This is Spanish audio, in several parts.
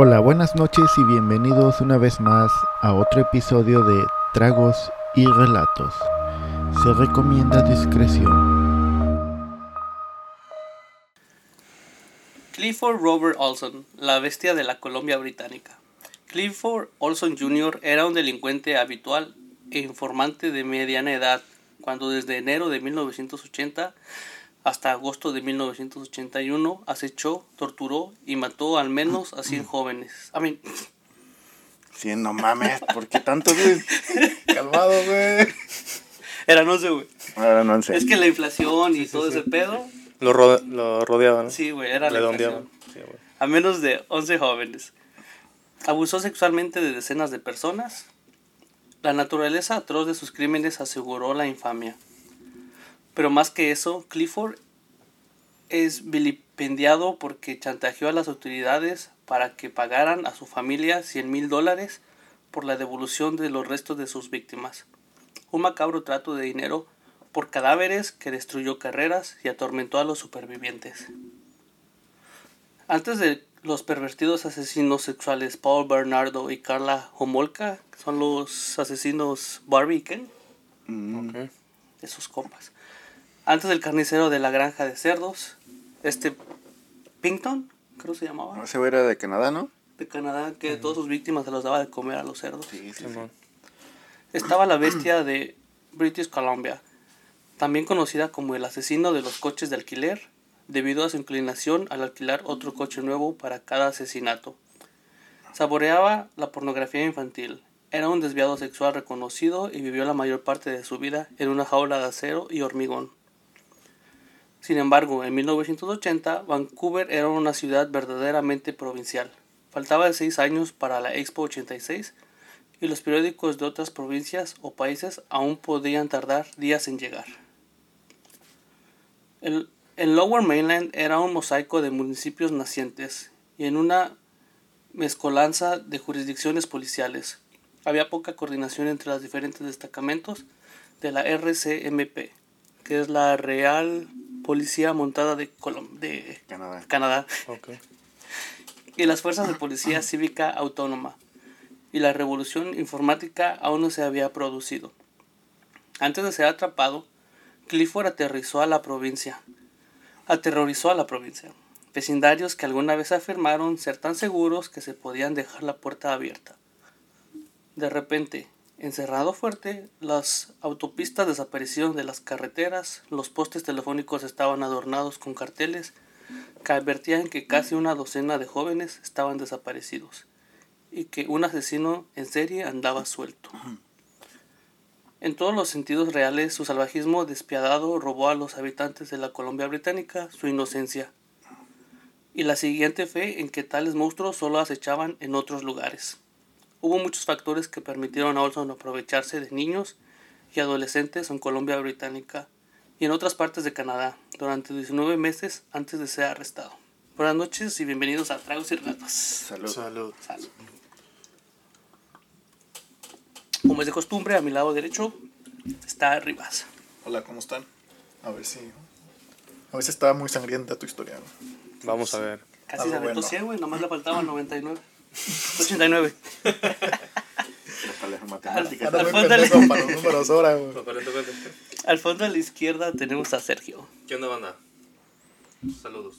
Hola, buenas noches y bienvenidos una vez más a otro episodio de Tragos y Relatos. Se recomienda discreción. Clifford Robert Olson, la bestia de la Colombia británica. Clifford Olson Jr. era un delincuente habitual e informante de mediana edad cuando desde enero de 1980 hasta agosto de 1981 acechó, torturó y mató al menos a 100 jóvenes. A mí. 100, no mames, ¿por qué tanto, güey? Calmado, güey. Eran 11, güey. No sé. Es que la inflación y todo ese pedo. Lo, ro lo rodeaba, ¿no? Sí, güey, era la inflación. Sí. A menos de 11 jóvenes. Abusó sexualmente de decenas de personas. La naturaleza atroz de sus crímenes aseguró la infamia. Pero más que eso, Clifford es vilipendiado porque chantajeó a las autoridades para que pagaran a su familia 100 mil dólares por la devolución de los restos de sus víctimas. Un macabro trato de dinero por cadáveres que destruyó carreras y atormentó a los supervivientes. Antes de los pervertidos asesinos sexuales Paul Bernardo y Carla Homolka, son los asesinos Barbie y Ken, Mm, Ok. esos compas. Antes del carnicero de la granja de cerdos, este Pinkton, creo se llamaba, Ese güey era de Canadá, ¿no? de Canadá, que todas sus víctimas se los daba de comer a los cerdos. Sí, sí, sí. Estaba la bestia de British Columbia, también conocida como el asesino de los coches de alquiler, debido a su inclinación al alquilar otro coche nuevo para cada asesinato. Saboreaba la pornografía infantil, era un desviado sexual reconocido y vivió la mayor parte de su vida en una jaula de acero y hormigón. Sin embargo, en 1980, Vancouver era una ciudad verdaderamente provincial. Faltaba seis años para la Expo 86 y los periódicos de otras provincias o países aún podían tardar días en llegar. El, el Lower Mainland era un mosaico de municipios nacientes y en una mezcolanza de jurisdicciones policiales. Había poca coordinación entre los diferentes destacamentos de la RCMP, que es la Real Policía Montada de, Colom- de Canadá. Canadá Ok. y las fuerzas de policía cívica autónoma, y la revolución informática aún no se había producido. Antes de ser atrapado, Clifford aterrizó a la provincia. Aterrorizó a la provincia. Vecindarios que alguna vez afirmaron ser tan seguros que se podían dejar la puerta abierta. De repente, encerrado fuerte, las autopistas desaparecieron de las carreteras, los postes telefónicos estaban adornados con carteles que advertían que casi una docena de jóvenes estaban desaparecidos y que un asesino en serie andaba suelto. En todos los sentidos reales, su salvajismo despiadado robó a los habitantes de la Colombia británica su inocencia y la siguiente fe en que tales monstruos solo acechaban en otros lugares. Hubo muchos factores que permitieron a Olson aprovecharse de niños y adolescentes en Colombia británica y en otras partes de Canadá durante 19 meses antes de ser arrestado. Buenas noches y bienvenidos a Tragos y Relatos. Salud. Salud. Salud. Como es de costumbre, a mi lado derecho está Rivas. Hola, ¿cómo están? A ver si. A ver si está muy sangrienta tu historia. ¿no? Vamos a ver. Casi se aventó bueno. 100, güey, nomás le faltaban 99. 89. Para las matemáticas. Anda muy fondo le- pendejo para los números ahora, güey. Al fondo a la izquierda tenemos a Sergio. ¿Qué onda, banda? Saludos.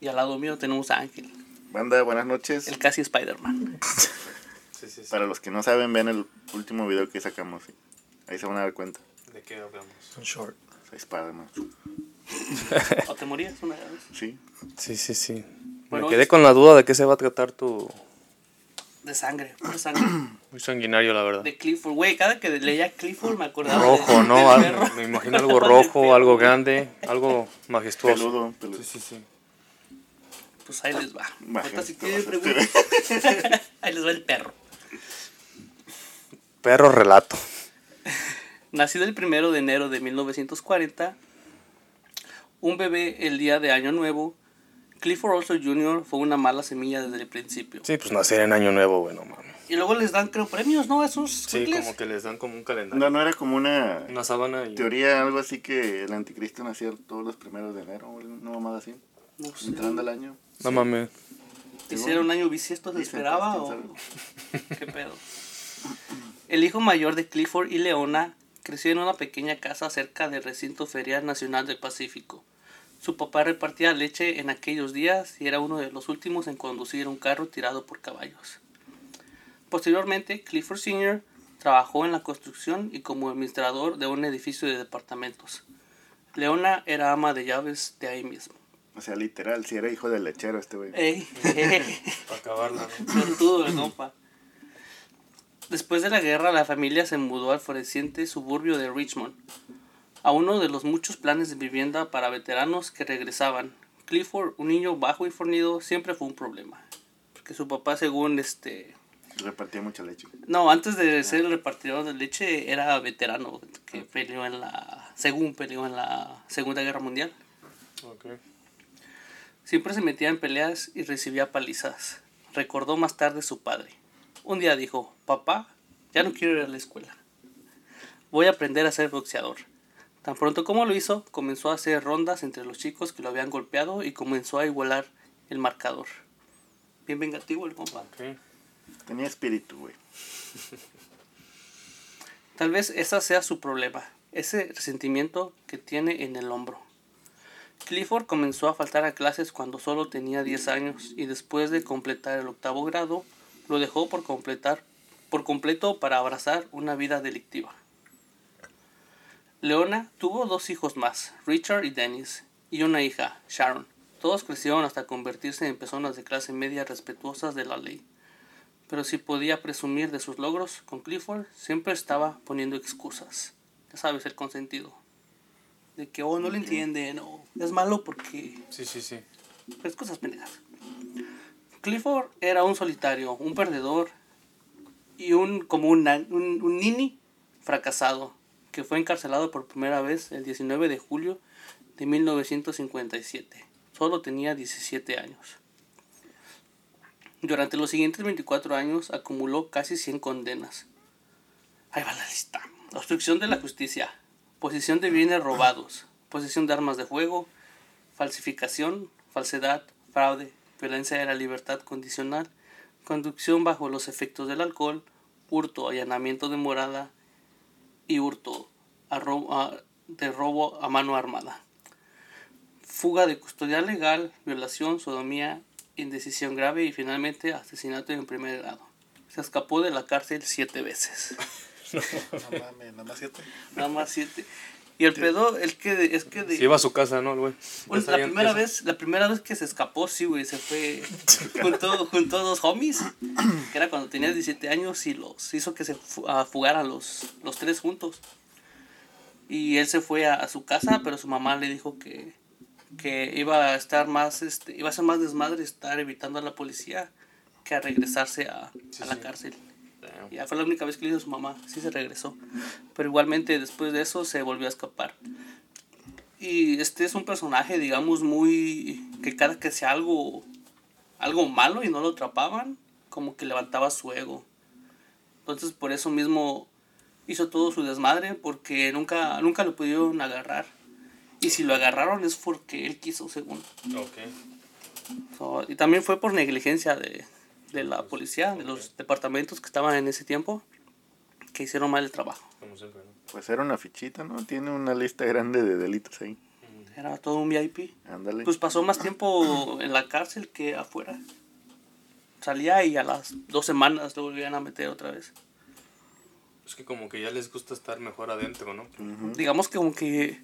Y al lado mío tenemos a Ángel, Banda, buenas noches. el casi Spider-Man. Sí, sí, sí. Para los que no saben, vean el último video que sacamos. Ahí se van a dar cuenta. ¿De qué hablamos? Un short. Soy Spider-Man. ¿O te morías una vez? Sí. Sí, sí, sí. Bueno, Me quedé con la duda de qué se va a tratar tu... De sangre, pura sangre. Muy sanguinario, la verdad. De Clifford. Güey, cada que leía Clifford me acordaba Rojo, del- ¿no? del Algo- perro. me imagino algo rojo, algo grande, algo majestuoso. Peludo, peludo. Sí, sí, sí. Pues ahí les va. Ahorita si ahí les va el perro. Perro relato. Nacido el primero de enero de 1940, un bebé el día de Año Nuevo, Clifford Olson Jr. fue una mala semilla desde el principio. Sí, pues nacer en año nuevo, bueno, mames. Y luego les dan, creo, premios, ¿no? A esos Sí, como que les dan como un calendario. No, no era como una Una sábana y... teoría, algo así que el anticristo nacía todos los primeros de enero, una mamada así. No sé. Entrando el año. No mames. castigó. ¿Hiciera un año bisiesto se esperaba o qué pedo? El hijo mayor de Clifford y Leona creció en una pequeña casa cerca del recinto ferial nacional del Pacífico. Su papá repartía leche en aquellos días y era uno de los últimos en conducir un carro tirado por caballos. Posteriormente, Clifford Sr. trabajó en la construcción y como administrador de un edificio de departamentos. Leona era ama de llaves de ahí mismo. O sea, literal, si era hijo del lechero este güey. Ey, Para acabarla, ¿no? Después de la guerra, la familia se mudó al floreciente suburbio de Richmond, a uno de los muchos planes de vivienda para veteranos que regresaban. Clifford, un niño bajo y fornido, siempre fue un problema. Porque su papá, según este. Repartía mucha leche. No, antes de ser el repartidor de leche, era veterano, que peleó en la. Según peleó en la Segunda Guerra Mundial. Ok. Siempre se metía en peleas y recibía palizas. Recordó más tarde su padre. Un día dijo, papá, ya no quiero ir a la escuela. Voy a aprender a ser boxeador. Tan pronto como lo hizo, comenzó a hacer rondas entre los chicos que lo habían golpeado y comenzó a igualar el marcador. Bien vengativo el compa. Ok. Tenía espíritu, güey. Tal vez ese sea su problema, ese resentimiento que tiene en el hombro. Clifford comenzó a faltar a clases cuando solo tenía 10 años y después de completar el octavo grado lo dejó por completar por completo para abrazar una vida delictiva. Leona tuvo dos hijos más, Richard y Dennis, y una hija, Sharon. Todos crecieron hasta convertirse en personas de clase media respetuosas de la ley. Pero si podía presumir de sus logros con Clifford, siempre estaba poniendo excusas. Ya sabes, el consentido. De que, oh, no le entienden, o es malo porque Sí, sí, sí. cosas pendejas. Clifford era un solitario, un perdedor y un como un, un, un nini fracasado que fue encarcelado por primera vez el 19 de julio de 1957. Solo tenía 17 años. Durante los siguientes 24 años acumuló casi 100 condenas. Ahí va la lista. Obstrucción de la justicia, posesión de bienes robados, posesión de armas de fuego, falsificación, falsedad, fraude, violencia de la libertad condicional, conducción bajo los efectos del alcohol, hurto, allanamiento de morada y hurto a ro- a- de robo a mano armada. Fuga de custodia legal, violación, sodomía, indecisión grave y finalmente asesinato en primer grado. Se escapó de la cárcel siete veces. No mames, nada más siete. Nada más siete. Y el pedo es que, es que de, Se iba a su casa, ¿no, güey? Bueno, la primera vez, la primera vez que se escapó, sí, güey, se fue junto, junto a dos homies, que era cuando tenía 17 años y los hizo que se fugaran los, los tres juntos. Y él se fue a, a su casa, pero su mamá le dijo que, que iba a estar más, este, iba a ser más desmadre estar evitando a la policía que a regresarse a, Sí, a la sí. cárcel. Ya fue la única vez que le hizo a su mamá, sí se regresó. Pero igualmente después de eso se volvió a escapar. Y este es un personaje, digamos, muy... que cada que hacía algo, algo malo y no lo atrapaban, como que levantaba su ego. Entonces por eso mismo hizo todo su desmadre, porque nunca, nunca lo pudieron agarrar. Y si lo agarraron es porque él quiso, según. Ok. So, y también fue por negligencia de, de la policía, de los departamentos que estaban en ese tiempo, que hicieron mal el trabajo. Como siempre, ¿no? Pues era una fichita, ¿no? Tiene una lista grande de delitos ahí. Era todo un VIP. Ándale. Pues pasó más tiempo en la cárcel que afuera. Salía y a las dos semanas lo volvían a meter otra vez. Es que como que ya les gusta estar mejor adentro, ¿no? Ujú. Digamos que como que,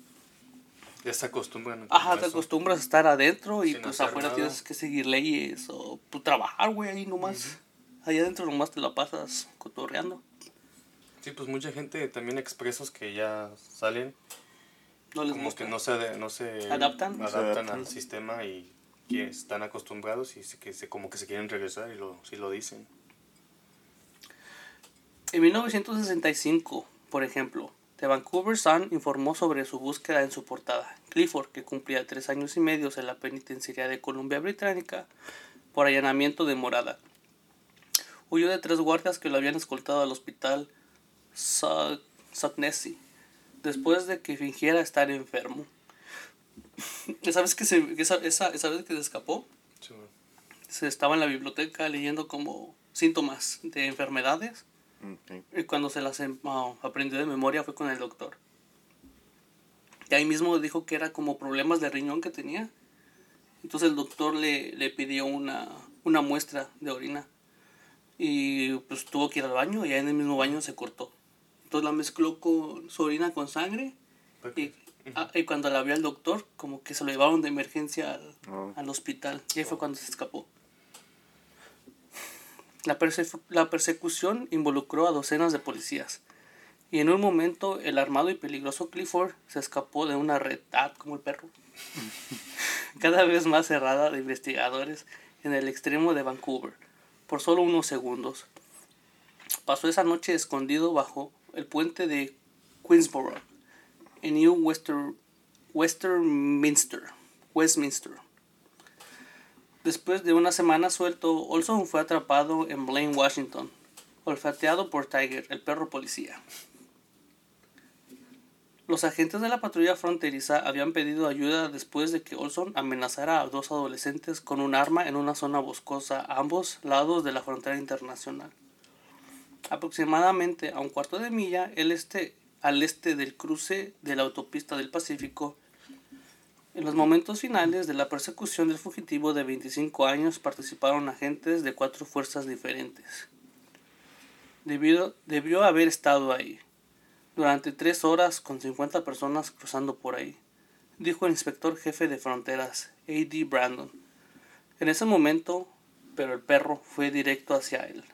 Ya se acostumbran. ajá, te eso. acostumbras a estar adentro y Sin pues afuera nada. tienes que seguir leyes o pues, trabajar, güey, ahí nomás. Ahí adentro nomás te la pasas cotorreando. Sí, pues mucha gente, también expresos que ya salen, No les como gusta. que no se, no se ¿Adaptan? No se adaptan adaptan. al sistema y que están acostumbrados y se, que se, como que se quieren regresar y lo, sí lo dicen. En 1965, por ejemplo, The Vancouver Sun informó sobre su búsqueda en su portada. Clifford, que cumplía tres años y medio en la penitenciaría de Columbia Británica por allanamiento de morada. Huyó de tres guardias que lo habían escoltado al hospital Southnesey después de que fingiera estar enfermo. ¿Sabes que se, esa, esa, esa vez que se escapó? Sí, se estaba en la biblioteca leyendo como síntomas de enfermedades Ok. y cuando se las em- ah, aprendió de memoria fue con el doctor. Y ahí mismo dijo que era como problemas de riñón que tenía. Entonces el doctor le, le pidió una, una muestra de orina. Y pues tuvo que ir al baño y ahí en el mismo baño se cortó. Entonces la mezcló con su orina con sangre. Y, ah, y cuando la vio el doctor, como que se lo llevaron de emergencia al, Oh. al hospital. Y ahí fue cuando se escapó. La, la persecución involucró a docenas de policías. Y en un momento el armado y peligroso Clifford se escapó de una red, como el perro, cada vez más cerrada de investigadores en el extremo de Vancouver, por solo unos segundos. Pasó esa noche escondido bajo el puente de Queensborough, en New Wester, Westminster, Westminster. Después de una semana suelto, Olson fue atrapado en Blaine, Washington, olfateado por Tiger, el perro policía. Los agentes de la patrulla fronteriza habían pedido ayuda después de que Olson amenazara a dos adolescentes con un arma en una zona boscosa a ambos lados de la frontera internacional. Aproximadamente a un cuarto de milla el este, al este del cruce de la autopista del Pacífico, en los momentos finales de la persecución del fugitivo de 25 años participaron agentes de cuatro fuerzas diferentes. Debido, debió haber estado ahí durante tres horas con 50 personas cruzando por ahí, dijo el inspector jefe de fronteras, A.D. Brandon. En ese momento, pero el perro fue directo hacia él.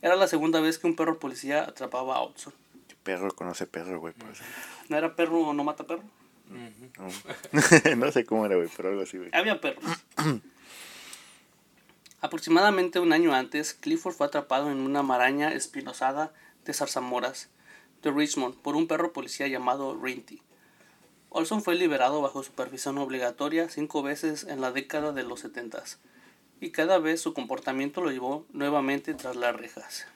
Era la segunda vez que un perro policía atrapaba a Hudson. Perro conoce perro, güey. ¿No era perro o no mata perro? No. sé cómo era, güey, pero algo así, güey. Había perros. Aproximadamente un año antes, Clifford fue atrapado en una maraña espinosada de zarzamoras de Richmond por un perro policía llamado Rinty. Olson fue liberado bajo supervisión obligatoria cinco veces en la década de los setentas, y cada vez su comportamiento lo llevó nuevamente tras las rejas.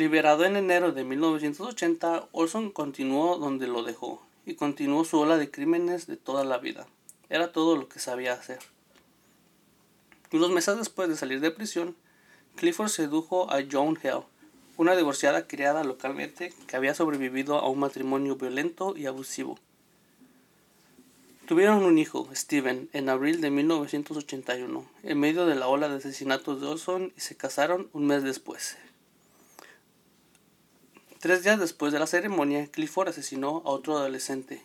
Liberado en enero de 1980, Olson continuó donde lo dejó y continuó su ola de crímenes de toda la vida. Era todo lo que sabía hacer. Unos meses después de salir de prisión, Clifford sedujo a Joan Hell, una divorciada criada localmente que había sobrevivido a un matrimonio violento y abusivo. Tuvieron un hijo, Steven, en abril de 1981, en medio de la ola de asesinatos de Olson y se casaron un mes después. Tres días después de la ceremonia, Clifford asesinó a otro adolescente.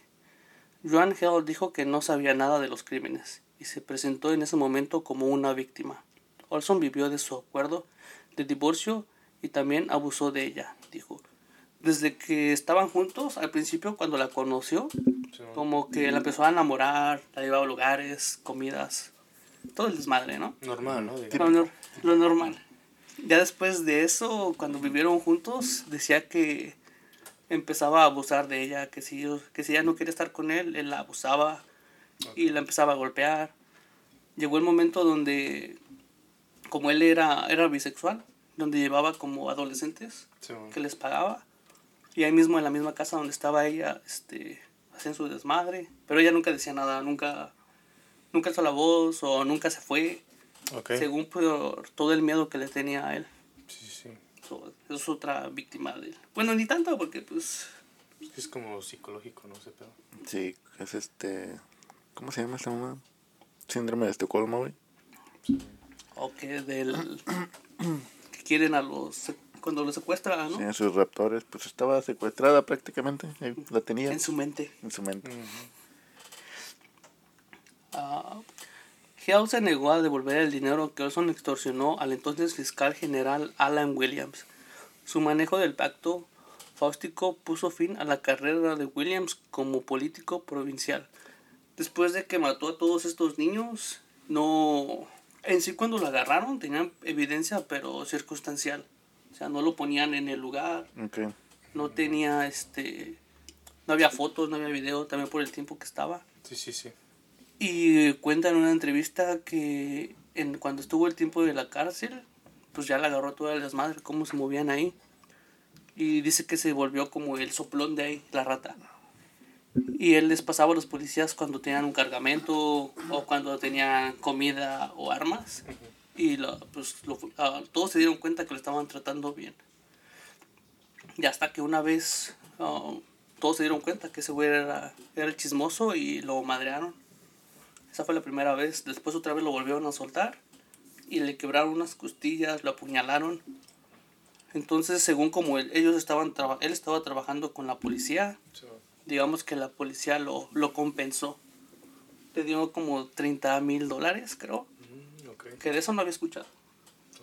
Joan Hell dijo que no sabía nada de los crímenes y se presentó en ese momento como una víctima. Olson vivió de su acuerdo de divorcio y también abusó de ella, dijo. Desde que estaban juntos, al principio cuando la conoció, Sí, como que la empezó a enamorar, la llevaba a lugares, comidas, todo el desmadre, ¿no? Normal, ¿no? Lo normal. Ya después de eso, cuando vivieron juntos, decía que empezaba a abusar de ella, que si, que si ella no quería estar con él, él la abusaba y la empezaba a golpear. Llegó el momento donde, como él era, era bisexual, donde llevaba como adolescentes Sí, que les pagaba. Y ahí mismo en la misma casa donde estaba ella, este, hacían su desmadre. Pero ella nunca decía nada, nunca, nunca alzó la voz o nunca se fue Según por todo el miedo que le tenía a él. Sí, sí. So, es otra víctima de él. Bueno, ni tanto, porque pues... Es como psicológico, no sé, pero. Sí, es este. ¿Cómo se llama esta mamá? Síndrome de Estocolmo, güey. O que del... que quieren a los... Cuando los secuestran, ¿no? Sí, sus raptores. Pues estaba secuestrada prácticamente. La tenía En su mente. en su mente. Ah, Hale se negó a devolver el dinero que Olson extorsionó al entonces fiscal general Alan Williams. Su manejo del pacto fáustico puso fin a la carrera de Williams como político provincial. Después de que mató a todos estos niños, no... En sí cuando lo agarraron tenían evidencia pero circunstancial. O sea, no lo ponían en el lugar, Ok. no tenía este... No había fotos, no había video, también por el tiempo que estaba. Sí, sí, sí. Y cuenta en una entrevista que en, cuando estuvo el tiempo de la cárcel, pues ya le agarró todas las madres, cómo se movían ahí. Y dice que se volvió como el soplón de ahí, la rata. Y él les pasaba a los policías cuando tenían un cargamento o cuando tenían comida o armas. Y lo- pues, lo- ah, todos se dieron cuenta que lo estaban tratando bien. Y hasta que una vez ah, todos se dieron cuenta que ese güey era, era chismoso y lo madrearon. Esa fue la primera vez. Después otra vez lo volvieron a soltar y le quebraron unas costillas, lo apuñalaron. Entonces, según como él, ellos estaban él estaba trabajando con la policía, Sí. digamos que la policía lo, lo compensó. Le dio como 30 mil dólares, creo. Mm. Que de eso no había escuchado.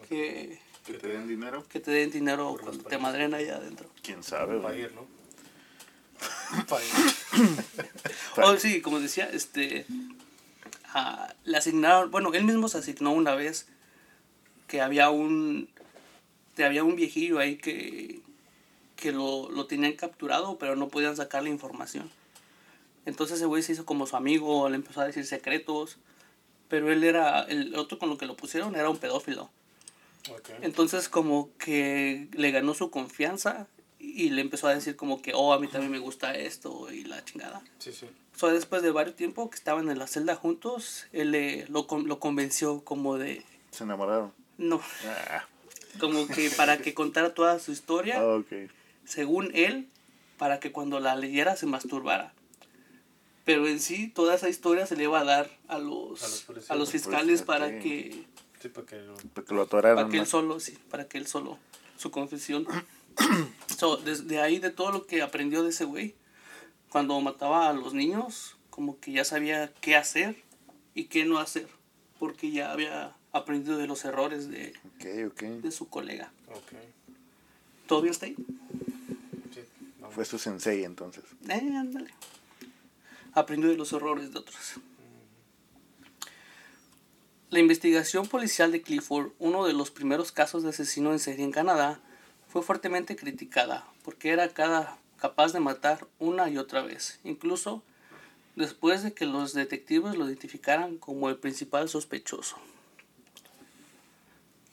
Que, Que te den dinero. que te den dinero Por cuando te madren ahí adentro. Quién sabe, Va a ir, ¿no? Oh, sí, como decía, este. Ah, le asignaron. Bueno, él mismo se asignó una vez que había un. Que había un viejillo ahí que. que lo, lo tenían capturado, pero no podían sacar la información. Entonces ese güey se hizo como su amigo, le empezó a decir secretos. Pero él era. El otro con lo que lo pusieron era un pedófilo. Entonces como que le ganó su confianza y le empezó a decir como que, oh, a mí también me gusta esto y la chingada. Sí, sí. So, después de varios tiempo que estaban en la celda juntos, él le- lo, con- lo convenció como de, Se enamoraron. no, Ah, como que para que contara toda su historia, ah, ok. según él, para que cuando la leyera se masturbara. Pero en sí, toda esa historia se le iba a dar a los, A los policías. a los fiscales para que, Sí, para que lo... Porque lo atoraron. para que él solo, sí, para que él solo, su confesión. So, desde ahí, de todo lo que aprendió de ese güey, cuando mataba a los niños, como que ya sabía qué hacer y qué no hacer, porque ya había aprendido de los errores de, de su colega. Ok. ¿Todo bien está ahí? Sí. Fue su sensei entonces. Eh, ándale. Aprendió de los errores de otros. La investigación policial de Clifford, uno de los primeros casos de asesino en serie en Canadá, fue fuertemente criticada porque era cada capaz de matar una y otra vez, incluso después de que los detectives lo identificaran como el principal sospechoso.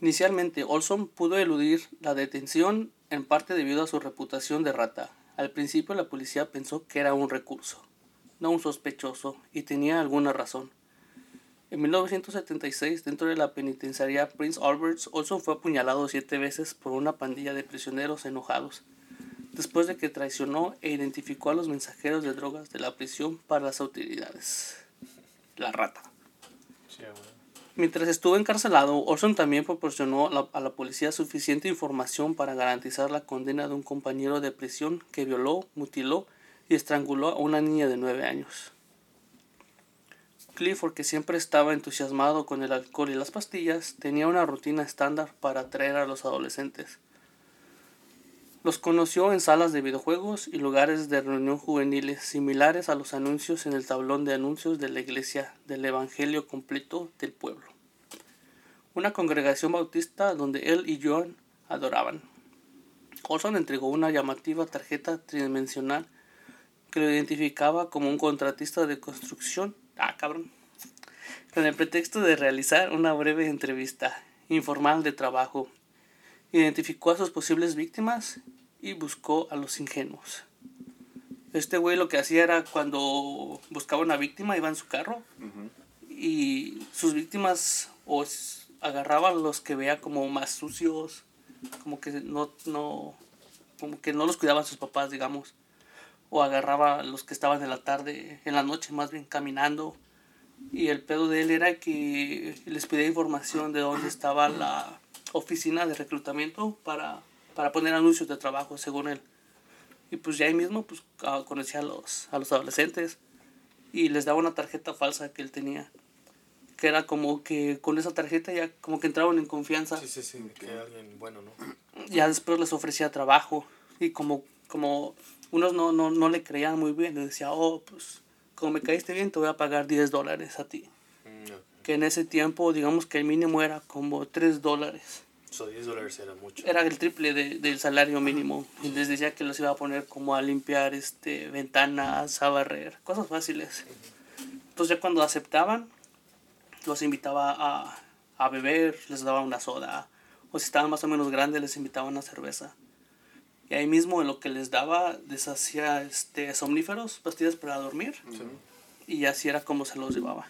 Inicialmente, Olson pudo eludir la detención en parte debido a su reputación de rata. Al principio la policía pensó que era un recurso, no un sospechoso, y tenía alguna razón. En 1976, dentro de la penitenciaría Prince Albert, Olson fue apuñalado siete veces por una pandilla de prisioneros enojados, después de que traicionó e identificó a los mensajeros de drogas de la prisión para las autoridades. La rata. Sí, bueno. Mientras estuvo encarcelado, Olson también proporcionó a la, a la policía suficiente información para garantizar la condena de un compañero de prisión que violó, mutiló y estranguló a una niña de 9 años. Clifford, que siempre estaba entusiasmado con el alcohol y las pastillas, tenía una rutina estándar para atraer a los adolescentes. Los conoció en salas de videojuegos y lugares de reunión juveniles similares a los anuncios en el tablón de anuncios de la iglesia del Evangelio completo del pueblo. Una congregación bautista donde él y John adoraban. Olson entregó una llamativa tarjeta tridimensional que lo identificaba como un contratista de construcción. Ah, cabrón. Con el pretexto de realizar una breve entrevista informal de trabajo identificó a sus posibles víctimas y buscó a los ingenuos. Este güey lo que hacía era cuando buscaba una víctima iba en su carro y sus víctimas o s- agarraba a los que veía como más sucios, como que no, no, como que no los cuidaban sus papás, digamos, o agarraba a los que estaban en la tarde, en la noche más bien caminando. Y el pedo de él era que les pedía información de dónde estaba la oficina de reclutamiento para, para poner anuncios de trabajo, según él. Y pues ya ahí mismo pues, ah, conocía a los, a los adolescentes y les daba una tarjeta falsa que él tenía. Que era como que con esa tarjeta ya como que entraban en confianza. Sí, sí, sí, que alguien bueno, ¿no? Ya después les ofrecía trabajo. Y como, como unos no, no, no le creían muy bien, le decía, oh, pues como me caíste bien, te voy a pagar 10 dólares a ti. Mm, ok. Que en ese tiempo, digamos que el mínimo era como 3 dólares. So, 10 dólares era mucho. Era el triple de- del salario mínimo. Y les decía que los iba a poner como a limpiar este, ventanas, a barrer, cosas fáciles. Entonces ya cuando aceptaban, los invitaba a, a beber, les daba una soda. O si estaban más o menos grandes, les invitaba una cerveza. Y ahí mismo lo que les daba les hacía este, somníferos, pastillas para dormir. Y así era como se los llevaba.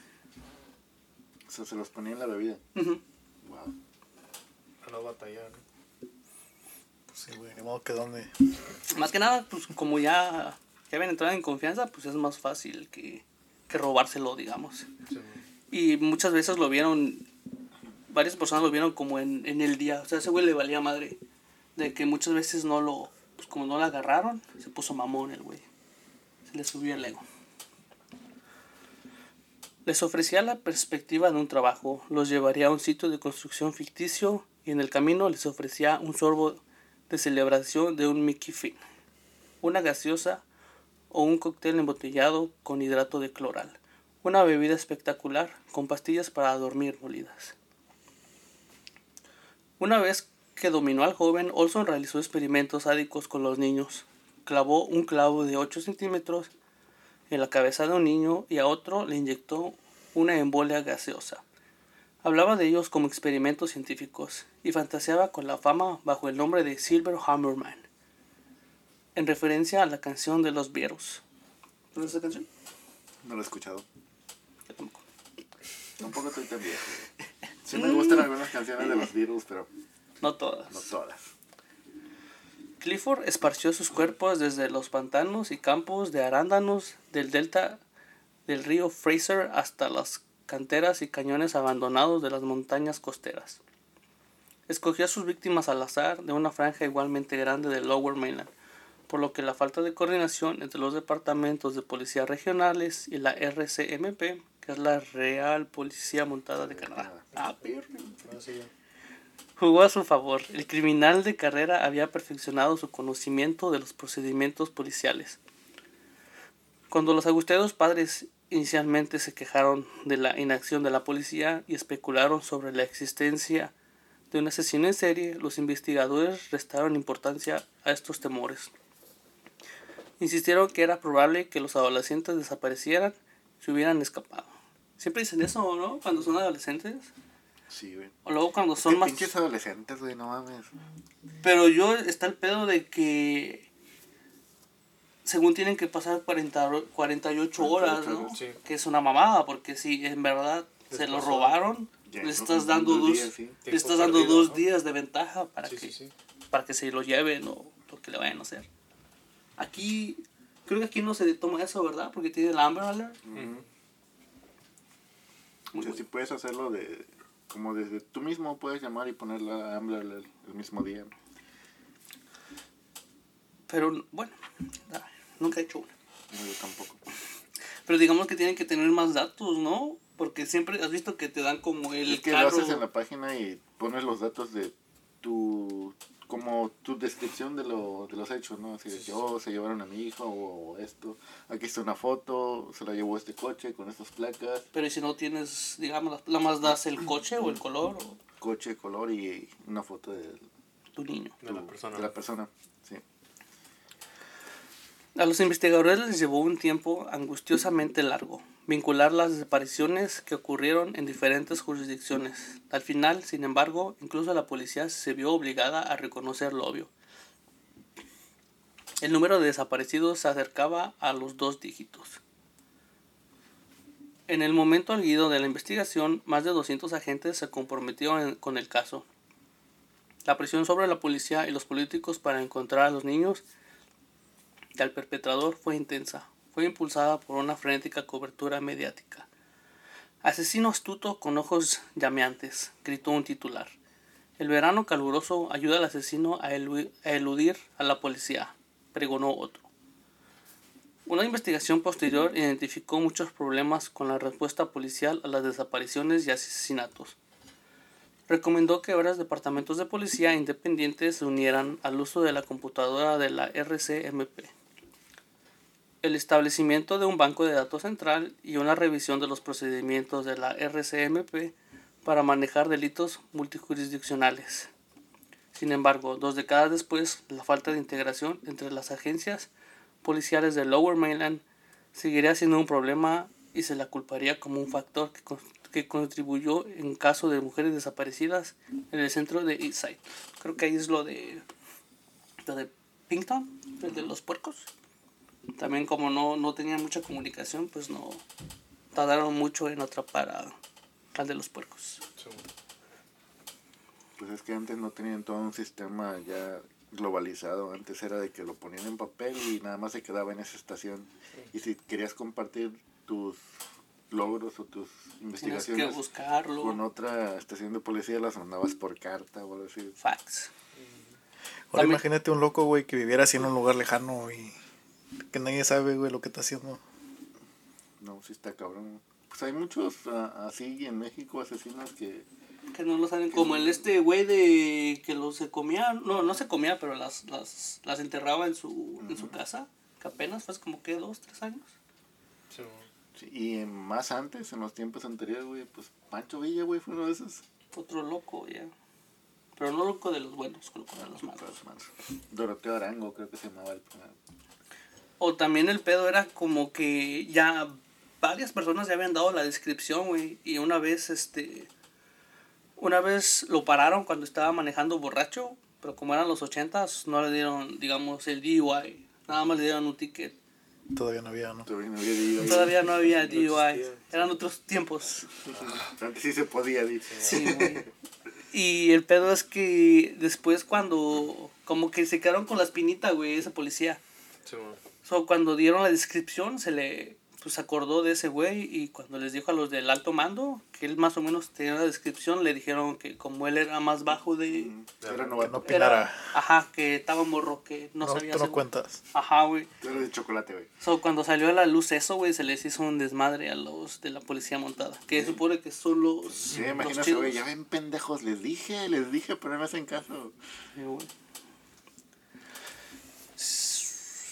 O sea, se los ponía en la bebida. Wow. A no batallar. ¿no? Pues sí, güey, de modo que donde. Más que nada, pues como ya, ya habían entrado en confianza, pues es más fácil que, que robárselo, digamos. Sí. Y muchas veces lo vieron, varias personas lo vieron como en, en el día. O sea, ese güey le valía madre. De que muchas veces no lo, pues como no lo agarraron, se puso mamón el güey. Se le subió el ego. Les ofrecía la perspectiva de un trabajo, los llevaría a un sitio de construcción ficticio y en el camino les ofrecía un sorbo de celebración de un Mickey Finn, una gaseosa o un cóctel embotellado con hidrato de cloral, una bebida espectacular con pastillas para dormir molidas. Una vez que dominó al joven, Olson realizó experimentos sádicos con los niños. Clavó un clavo de 8 centímetros en la cabeza de un niño y a otro le inyectó una embolia gaseosa. Hablaba de ellos como experimentos científicos y fantaseaba con la fama bajo el nombre de Silver Hammerman, en referencia a la canción de los. ¿Conoces esa canción? No lo he escuchado. Yo tampoco. Tampoco estoy tan viejo. Sí me gustan algunas canciones de los Beatles, pero No todas. no todas. Clifford esparció sus cuerpos desde los pantanos y campos de arándanos del delta del río Fraser hasta las canteras y cañones abandonados de las montañas costeras. Escogió a sus víctimas al azar de una franja igualmente grande del Lower Mainland, por lo que la falta de coordinación entre los departamentos de policía regionales y la RCMP, que es la Real Policía Montada de Canadá, ah, Ah, ya. jugó a su favor. El criminal de carrera había perfeccionado su conocimiento de los procedimientos policiales. Cuando los angustiados padres inicialmente se quejaron de la inacción de la policía y especularon sobre la existencia de un asesino en serie, los investigadores restaron importancia a estos temores. Insistieron que era probable que los adolescentes desaparecieran se hubieran escapado. Siempre dicen eso, ¿no? Cuando son adolescentes. Sí, güey. O luego cuando son más... pinches adolescentes, güey, no mames. Pero yo está el pedo de que según tienen que pasar 40, ro- 48 horas, ¿no? sí. Que es una mamada, porque si en verdad se lo robaron, Ya, le estás dando dos, día, sí. le Tiempo estás dando perdido, dos ¿no? días de ventaja para Sí, que sí, sí. para que se lo lleven o lo que le vayan a hacer. Aquí creo que aquí no se toma eso, ¿verdad? Porque tiene el Amber Alert. O sea, bueno. si puedes hacerlo de como desde tú mismo puedes llamar y poner la Ambler el, el mismo día. Pero bueno, ah, nunca he hecho una. No, yo tampoco. Pero digamos que tienen que tener más datos, ¿no? Porque siempre has visto que te dan como el Es que carro. lo haces en la página y pones los datos de tu como tu descripción de, lo, de los hechos, ¿no? Así de sí. oh, se llevaron a mi hijo o esto. Aquí está una foto, se la llevó este coche con estas placas, Pero ¿y si no tienes, digamos, nada más das el coche o el color o coche, color y una foto de, tu niño. De la persona. de la persona. Sí. A los investigadores les llevó un tiempo angustiosamente largo vincular las desapariciones que ocurrieron en diferentes jurisdicciones. Al final, sin embargo, incluso la policía se vio obligada a reconocer lo obvio. El número de desaparecidos se acercaba a los dos dígitos. En el momento alguido de la investigación, más de 200 agentes se comprometieron con el caso. La presión sobre la policía y los políticos para encontrar a los niños y al perpetrador fue intensa. Fue impulsada por una frenética cobertura mediática. Asesino astuto con ojos llameantes, gritó un titular. El verano caluroso ayuda al asesino a eludir a la policía, pregonó otro. Una investigación posterior identificó muchos problemas con la respuesta policial a las desapariciones y asesinatos. Recomendó que varios departamentos de policía independientes se unieran al uso de la computadora de la RCMP. El establecimiento de un banco de datos central y una revisión de los procedimientos de la RCMP para manejar delitos multijurisdiccionales. Sin embargo, dos décadas después, la falta de integración entre las agencias policiales de Lower Mainland seguiría siendo un problema y se la culparía como un factor que, con- que contribuyó en caso de mujeres desaparecidas en el centro de Eastside. Creo que ahí es lo de, lo de Pinkton, el de los puercos. También como no, no tenían mucha comunicación, pues no tardaron mucho en atrapar a- al de los puercos. Sí, Pues es que antes no tenían todo un sistema ya globalizado. Antes era de que lo ponían en papel y nada más se quedaba en esa estación. Y si querías compartir tus logros o tus que investigaciones buscarlo. con otra estación de policía, las mandabas por carta o algo así. Fax. Ahora También- imagínate un loco, güey, que viviera así en un lugar lejano y que nadie sabe, güey, lo que está haciendo. No, sí está cabrón. Pues hay muchos ah, así en México asesinos que... Que no lo saben, como el este güey de que los se comía, no, no se comía, pero las, las, las enterraba en su, en su casa, que apenas fue como que dos, tres años. sí, sí, y más antes, en los tiempos anteriores, güey, pues Pancho Villa, güey, fue uno de esos. Otro loco, ya. Pero no loco de los buenos, loco de los malos. Los malos. Doroteo Arango, creo que se llamaba el primer. O también el pedo era como que ya varias personas ya habían dado la descripción, güey. Y una vez, este. Una vez lo pararon cuando estaba manejando borracho. Pero como eran los ochentas, no le dieron, digamos, el DUI. Nada más le dieron un ticket. Todavía no había, ¿no? Todavía no había ahí. Todavía no había. DUI. Eran otros tiempos. Antes sí se podía, dice. Sí, güey. Y el pedo es que después cuando. Como que se quedaron con la espinita, güey, ese policía. sí. So, cuando dieron la descripción, se le pues acordó de ese güey y cuando les dijo a los del alto mando que él más o menos tenía la descripción, le dijeron que como él era más bajo de... Era no opinara. Era, ajá, que estaba morro, que no, No, sabía tú no cuentas. Ajá, güey. Tú eres de chocolate, güey. So, cuando salió a la luz eso, güey, se les hizo un desmadre a los de la policía montada. Que supone que son los... Sí, los imagínate, güey, ya ven pendejos, les dije, les dije, pero no me hacen caso. Sí, güey.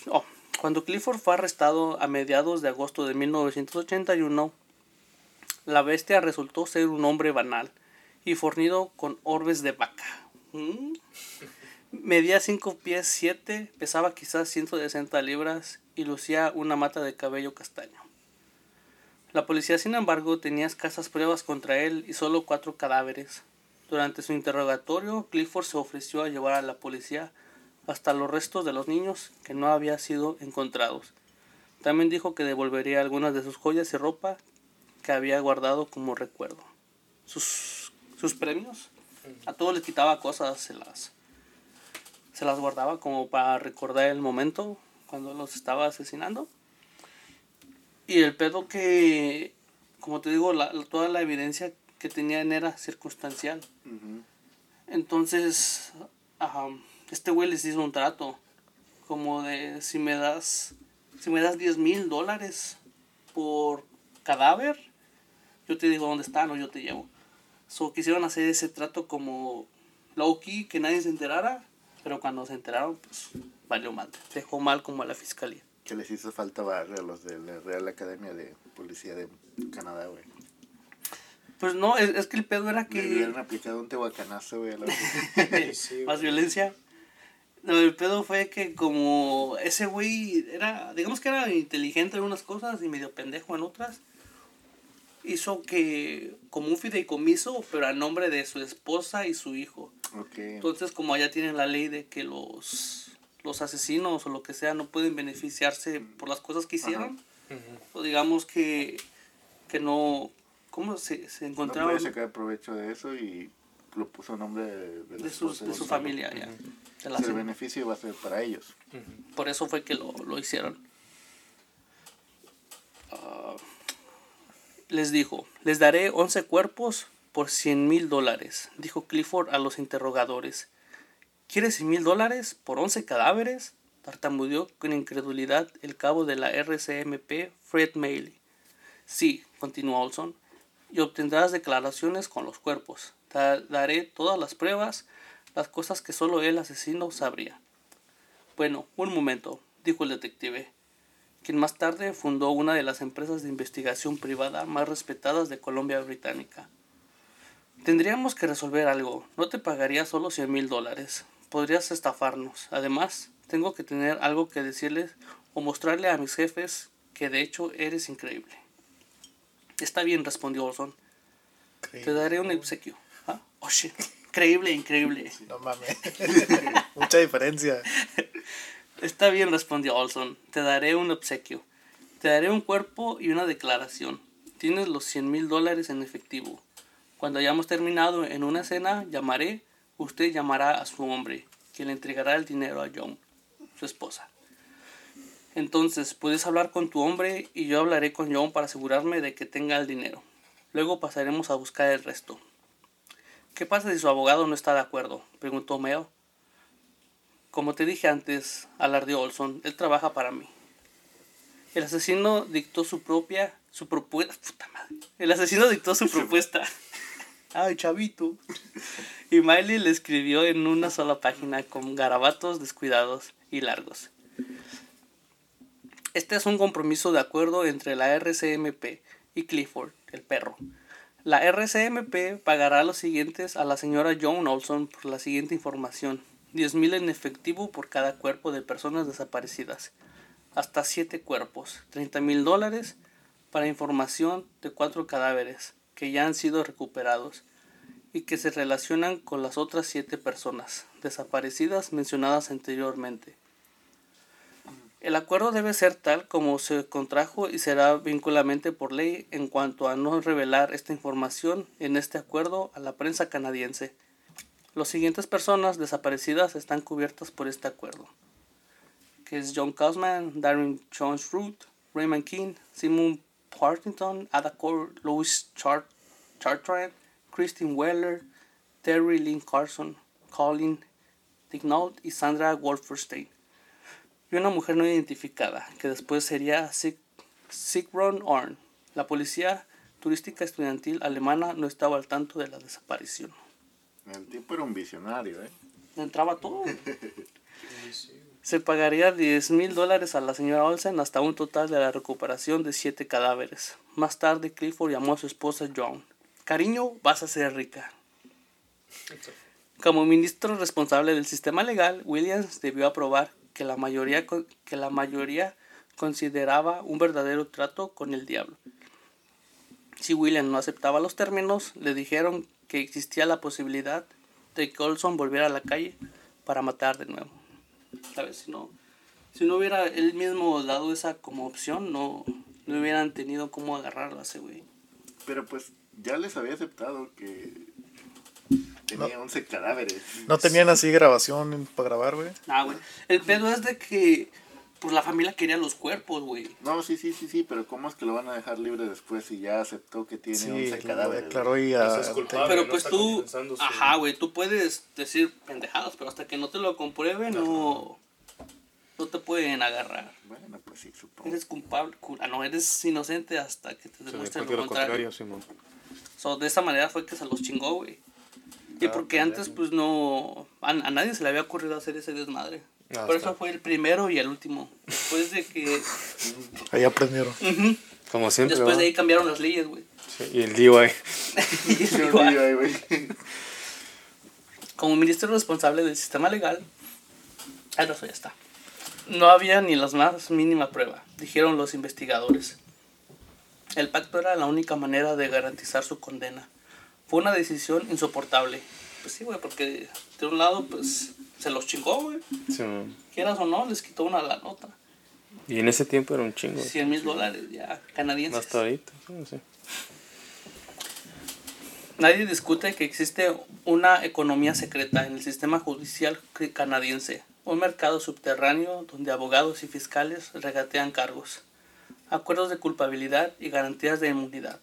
Oh, cuando Clifford fue arrestado a mediados de agosto de 1981, la bestia resultó ser un hombre banal y fornido con orbes de vaca. ¿Mm? Medía 5 pies 7, pesaba quizás 160 libras y lucía una mata de cabello castaño. La policía, sin embargo, tenía escasas pruebas contra él y solo cuatro cadáveres. Durante su interrogatorio, Clifford se ofreció a llevar a la policía hasta los restos de los niños que no habían sido encontrados. También dijo que devolvería algunas de sus joyas y ropa que había guardado como recuerdo. Sus, sus premios, a todos les quitaba cosas, se las, se las guardaba como para recordar el momento cuando los estaba asesinando. Y el pedo que, como te digo, la- toda la evidencia que tenían era circunstancial. Entonces, ajá, este güey les hizo un trato. Como de si me das, si me das 10 mil dólares por cadáver, yo te digo dónde están o yo te llevo. So quisieron hacer ese trato como low key, que nadie se enterara, pero cuando se enteraron, pues valió mal. Dejó mal como a la fiscalía. Que les hizo falta barrio a los de la Real Academia de Policía de Canadá, güey. Pues no, es, es que el pedo era Que le hubieran aplicado un tehuacanazo, güey, a la Sí, más violencia. No, el pedo fue que como ese güey era, digamos que era inteligente en unas cosas y medio pendejo en otras, hizo que como un fideicomiso, pero a nombre de su esposa y su hijo. Ok. Entonces como allá tienen la ley de que los, los asesinos o lo que sea no pueden beneficiarse por las cosas que hicieron, Ujú. o digamos que, que no, ¿cómo se, se No encontraban? puede sacar provecho de eso y lo puso a nombre de, de, de, esposa de su su familia ya. de la El beneficio va a ser para ellos. Por eso fue que lo, lo hicieron. Ah, les dijo, les daré 11 cuerpos por 100 mil dólares, dijo Clifford a los interrogadores. ¿Quieres 100 mil dólares por 11 cadáveres? Tartamudeó con incredulidad el cabo de la RCMP, Fred Maley. Sí, continuó Olson, y obtendrás declaraciones con los cuerpos. Te daré todas las pruebas, las cosas que solo el asesino sabría. Bueno, un momento, dijo el detective, quien más tarde fundó una de las empresas de investigación privada más respetadas de Colombia Británica. Tendríamos que resolver algo. No te pagaría solo 100 mil dólares. Podrías estafarnos. Además, tengo que tener algo que decirles o mostrarle a mis jefes que de hecho eres increíble. Está bien, respondió Olson. Te daré un obsequio. ¿Ah? Oh, shit. Increíble, increíble. No mames. Mucha diferencia. Está bien, respondió Olson. Te daré un obsequio. Te daré un cuerpo y una declaración. Tienes los 100 mil dólares en efectivo. Cuando hayamos terminado en una cena, llamaré. Usted llamará a su hombre, quien le entregará el dinero a John, su esposa. Entonces, puedes hablar con tu hombre y yo hablaré con John para asegurarme de que tenga el dinero. Luego pasaremos a buscar el resto. ¿Qué pasa si su abogado no está de acuerdo? preguntó Meo. Como te dije antes, alardeó Olson, él trabaja para mí. El asesino dictó su propia, su propuesta, puta madre. El asesino dictó su propuesta. Ay, chavito. Y Miley le escribió en una sola página con garabatos descuidados y largos. Este es un compromiso de acuerdo entre la RCMP y Clifford, el perro. La RCMP pagará los siguientes a la señora Joan Olson por la siguiente información. 10.000 en efectivo por cada cuerpo de personas desaparecidas. Hasta 7 cuerpos. 30.000 dólares para información de 4 cadáveres que ya han sido recuperados y que se relacionan con las otras 7 personas desaparecidas mencionadas anteriormente. El acuerdo debe ser tal como se contrajo y será vinculamente por ley en cuanto a no revelar esta información en este acuerdo a la prensa canadiense. Las siguientes personas desaparecidas están cubiertas por este acuerdo, que es John Cosman, Darren Jones Root, Raymond King, Simon Partington, Ada Cor, Louis Chart Chartrand, Christine Weller, Terry Lynn Carson, Colin Dignault y Sandra Wolferstein y una mujer no identificada, que después sería Sig Sigrun Orn. La policía turística estudiantil alemana no estaba al tanto de la desaparición. El tipo era un visionario, ¿eh? Entraba todo. Se pagaría 10 mil dólares a la señora Olsen hasta un total de la recuperación de siete cadáveres. Más tarde, Clifford llamó a su esposa Joan. Cariño, vas a ser rica. Como ministro responsable del sistema legal, Williams debió aprobar que la mayoría, que la mayoría consideraba un verdadero trato con el diablo. Si William no aceptaba los términos, le dijeron que existía la posibilidad de que Olson volviera a la calle para matar de nuevo. ¿Sabes? Si no, si no hubiera él mismo dado esa como opción, no, no hubieran tenido cómo agarrarlo a ese güey. Pero pues ya les había aceptado que tenía 11 cadáveres. No tenían así grabación para grabar, güey. Ah, güey. El pedo es de que pues la familia quería los cuerpos, güey. No, sí, sí, sí, sí, pero ¿cómo es que lo van a dejar libre después si ya aceptó que tiene Sí, 11 lo cadáveres? declaró y a- es culpable. Pero no pues tú, ajá, güey, tú puedes decir pendejadas, pero hasta que no te lo comprueben, no, no te pueden agarrar. Bueno, pues sí, supongo. Eres culpable, cu- ah, no, eres inocente hasta que te demuestren lo lo contrario. contrario, Simón. So, de esa manera fue que se los chingó, güey. Y Ah, porque pendejo. antes, pues no. A, a nadie se le había ocurrido hacer ese desmadre. Ah, Por está. eso fue el primero y el último. Después de que. Ahí aprendieron. Como siempre. Después de ahí cambiaron las leyes, güey. Sí, y el DUI. Y Sí, igual, güey. Como ministro responsable del sistema legal. Ah, eso ya está. No había ni la más mínima prueba, dijeron los investigadores. El pacto era la única manera de garantizar su condena. Fue una decisión insoportable. Pues sí, güey, porque de un lado, pues se los chingó, güey. Simón. Quieras o no, les quitó una la nota. Y en ese tiempo era un chingo. 100 mil dólares ya canadienses. Hasta ahorita. sí, sí. Nadie discute que existe una economía secreta en el sistema judicial canadiense, un mercado subterráneo donde abogados y fiscales regatean cargos, acuerdos de culpabilidad y garantías de inmunidad.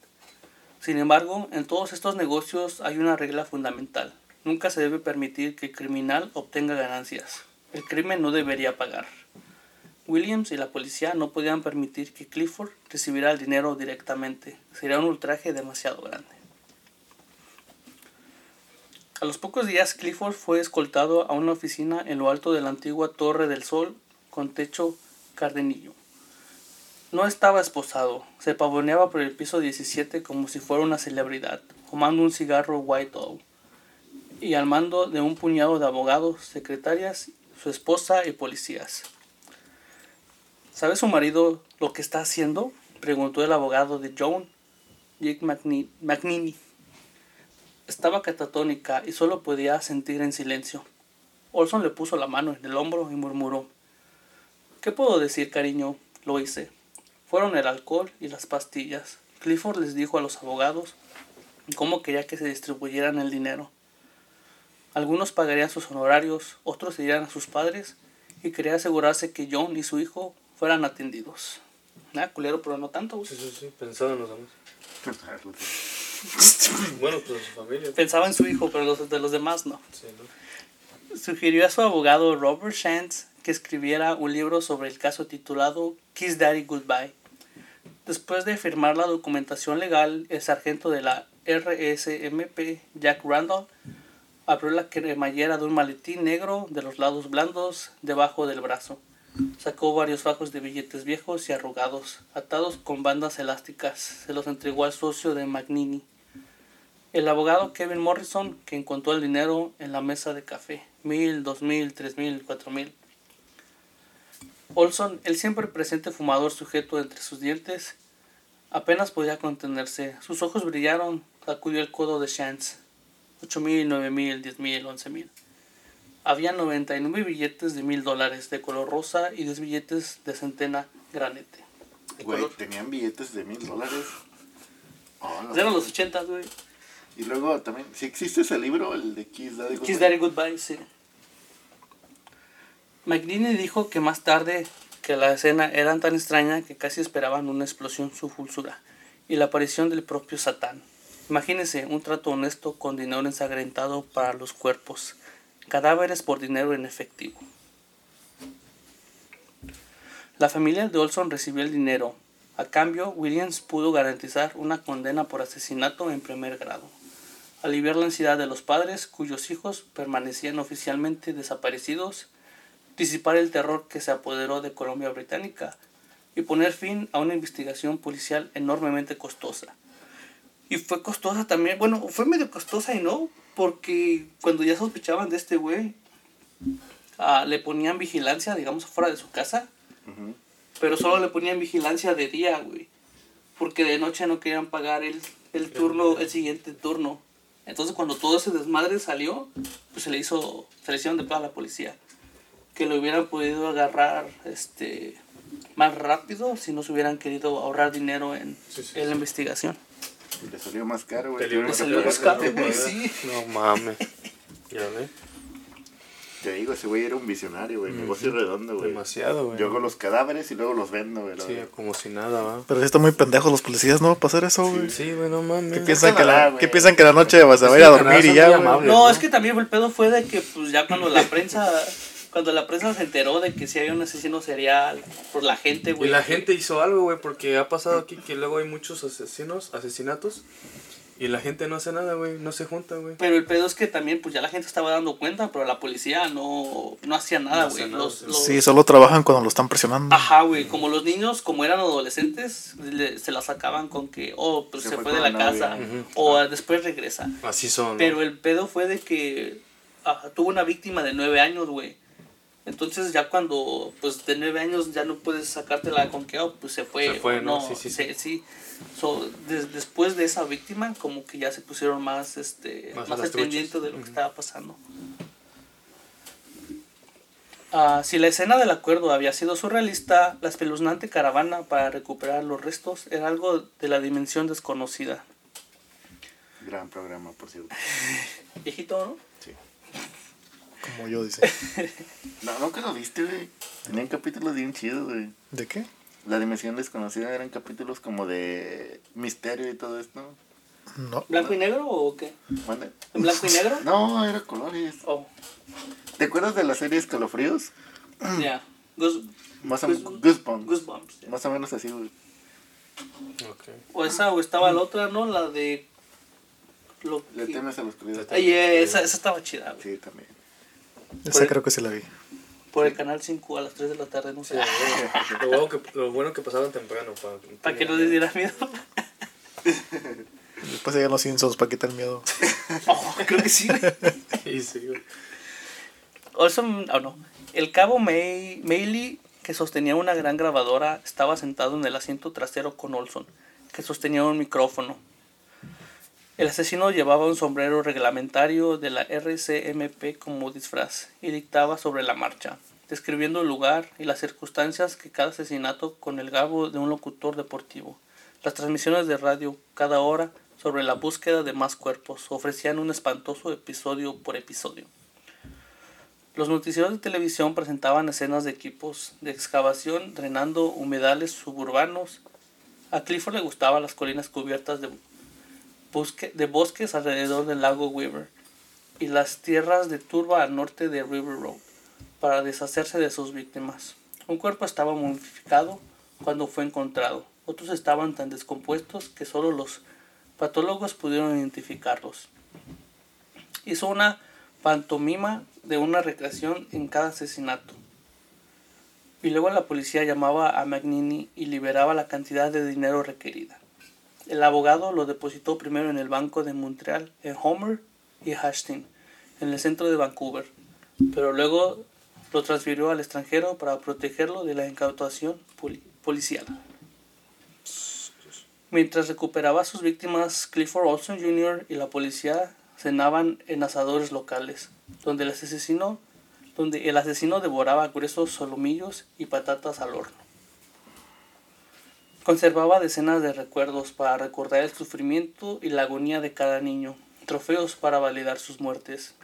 Sin embargo, en todos estos negocios hay una regla fundamental. Nunca se debe permitir que el criminal obtenga ganancias. El crimen no debería pagar. Williams y la policía no podían permitir que Clifford recibiera el dinero directamente. Sería un ultraje demasiado grande. A los pocos días, Clifford fue escoltado a una oficina en lo alto de la antigua Torre del Sol con techo cardenillo. No estaba esposado, se pavoneaba por el piso 17 como si fuera una celebridad, fumando un cigarro White Owl, y al mando de un puñado de abogados, secretarias, su esposa y policías. ¿Sabe su marido lo que está haciendo? preguntó el abogado de Joan, Jake McNe- McNeely. Estaba catatónica y solo podía sentir en silencio. Olson le puso la mano en el hombro y murmuró. ¿Qué puedo decir, cariño? Lo hice. Fueron el alcohol y las pastillas. Clifford les dijo a los abogados cómo quería que se distribuyeran el dinero. Algunos pagarían sus honorarios, otros irían a sus padres y quería asegurarse que John y su hijo fueran atendidos. Nada, culero, pero no tanto. güey. Sí, sí, sí, pensaba en los demás. Bueno, pues su familia. Pensaba en su hijo, pero los de los demás no. Sí, ¿no? Sugirió a su abogado Robert Shantz que escribiera un libro sobre el caso titulado Kiss Daddy Goodbye. Después de firmar la documentación legal, el sargento de la RSMP, Jack Randall, abrió la cremallera de un maletín negro de los lados blandos debajo del brazo. Sacó varios fajos de billetes viejos y arrugados, atados con bandas elásticas. Se los entregó al socio de Magnini, el abogado Kevin Morrison, que encontró el dinero en la mesa de café. Mil, dos mil, tres mil, cuatro mil. Olson, el siempre presente fumador sujeto entre sus dientes, apenas podía contenerse. Sus ojos brillaron, sacudió el codo de Shantz. Ocho mil, nueve mil, diez mil, once mil. Había 99 billetes de mil dólares de color rosa y 10 billetes de centena granete. Güey, color- tenían billetes de mil dólares. Oh, Eran los madre. 80, güey. Y luego también, si existe ese libro, el de Kiss Daddy Kiss Goodbye? Daddy Goodbye, sí. McNeely dijo que más tarde que la escena era tan extraña que casi esperaban una explosión sulfurada y la aparición del propio Satán. Imagínense un trato honesto con dinero ensangrentado para los cuerpos, cadáveres por dinero en efectivo. La familia de Olson recibió el dinero. A cambio, Williams pudo garantizar una condena por asesinato en primer grado aliviar la ansiedad de los padres cuyos hijos permanecían oficialmente desaparecidos, disipar el terror que se apoderó de Colombia Británica y poner fin a una investigación policial enormemente costosa. Y fue costosa también, bueno, fue medio costosa y no, porque cuando ya sospechaban de este güey, ah, le ponían vigilancia, digamos, fuera de su casa, pero solo le ponían vigilancia de día, güey. Porque de noche no querían pagar el, el turno, el siguiente turno. Entonces cuando todo ese desmadre salió, pues se le hizo, se le hicieron de pedo a la policía. Que lo hubieran podido agarrar este más rápido si no se hubieran querido ahorrar dinero en, Sí, sí, en la sí. investigación. Y le salió más caro, güey. Le salió más caro, güey, sí. No mames. Ya ve. Te digo, ese güey era un visionario, güey. Negocio redondo, güey. Demasiado, güey. Yo hago los cadáveres y luego los vendo, güey. Sí, como si nada, va. Pero sí están muy pendejos los policías, ¿no? Para hacer eso, güey. Sí, güey, no mames. ¿Qué piensan, que la, ¿Qué piensan que la noche vas a ir a dormir y ya, güey? amables. No, ¿no? es que también el pedo fue de que pues ya cuando la prensa cuando la prensa se enteró de que si había un asesino serial por la gente, Y güey. la gente hizo algo, güey, porque ha pasado aquí que luego hay muchos asesinos, asesinatos, y la gente no hace nada, güey, no se junta, güey. Pero el pedo es que también pues ya la gente estaba dando cuenta, pero la policía no, no hacía nada, güey. los, sí. los- Sí, solo trabajan cuando lo están presionando. Ajá, güey, como los niños, como eran adolescentes, le- se la sacaban con que, oh, pues se, Se fue, de la casa, o después regresa. Así son. ¿no? Pero el pedo fue de que ah, tuvo una víctima de nueve años, güey. Entonces ya cuando, pues de nueve años ya no puedes sacártela con que, oh, pues se fue. Se fue, o ¿no? no, Sí, sí, se- sí. So, des- después de esa víctima, como que ya se pusieron más, este, Más más, al pendiente de lo que estaba pasando. Ah, si la escena del acuerdo había sido surrealista, la espeluznante caravana para recuperar los restos era algo de la dimensión desconocida. Gran programa, por cierto. Viejito, ¿no? Como yo, dice. No, nunca lo viste, güey. Tenían capítulos bien chidos, güey. ¿De qué? La dimensión desconocida eran capítulos como de misterio y todo esto. No. ¿Blanco y negro o qué? ¿Mande? ¿En blanco y negro? No, era colores. Oh, ¿Te acuerdas de la serie Escalofríos? ya. Goose- Más o Goose- menos. Goosebumps. Goosebumps. ya. Más o menos así, güey. Ok. O esa, o estaba la otra, ¿no? La de. Lo Le que- temes a la oscuridad. Esa, esa estaba chida, güey. Sí, también. Esa creo que sí la vi. Por el canal 5 a las 3 de la tarde, no sé. Lo, bueno que, lo bueno que pasaban temprano. Para, Para que no les diera miedo. Después llegan los Simpsons para quitar el miedo. Oh, creo que sí. Sí, sí, oh, no. El cabo May, Mailey, que sostenía una gran grabadora, estaba sentado en el asiento trasero con Olson, que sostenía un micrófono. El asesino llevaba un sombrero reglamentario de la RCMP como disfraz y dictaba sobre la marcha, describiendo el lugar y las circunstancias que cada asesinato con el garbo de un locutor deportivo. Las transmisiones de radio cada hora sobre la búsqueda de más cuerpos ofrecían un espantoso episodio por episodio. Los noticieros de televisión presentaban escenas de equipos de excavación drenando humedales suburbanos. A Clifford le gustaban las colinas cubiertas de, de bosques alrededor del lago Weaver y las tierras de turba al norte de River Road para deshacerse de sus víctimas. Un cuerpo estaba momificado cuando fue encontrado. Otros estaban tan descompuestos que solo los patólogos pudieron identificarlos. Hizo una pantomima de una recreación en cada asesinato. Y luego la policía llamaba a Magnini y liberaba la cantidad de dinero requerida. El abogado lo depositó primero en el Banco de Montreal, en Homer y Hastings, en el centro de Vancouver, pero luego lo transfirió al extranjero para protegerlo de la incautación poli- policial. Mientras recuperaba a sus víctimas, Clifford Olson Jr. y la policía cenaban en asadores locales, donde el asesino devoraba gruesos solomillos y patatas al horno. Conservaba decenas de recuerdos para recordar el sufrimiento y la agonía de cada niño, trofeos para validar sus muertes.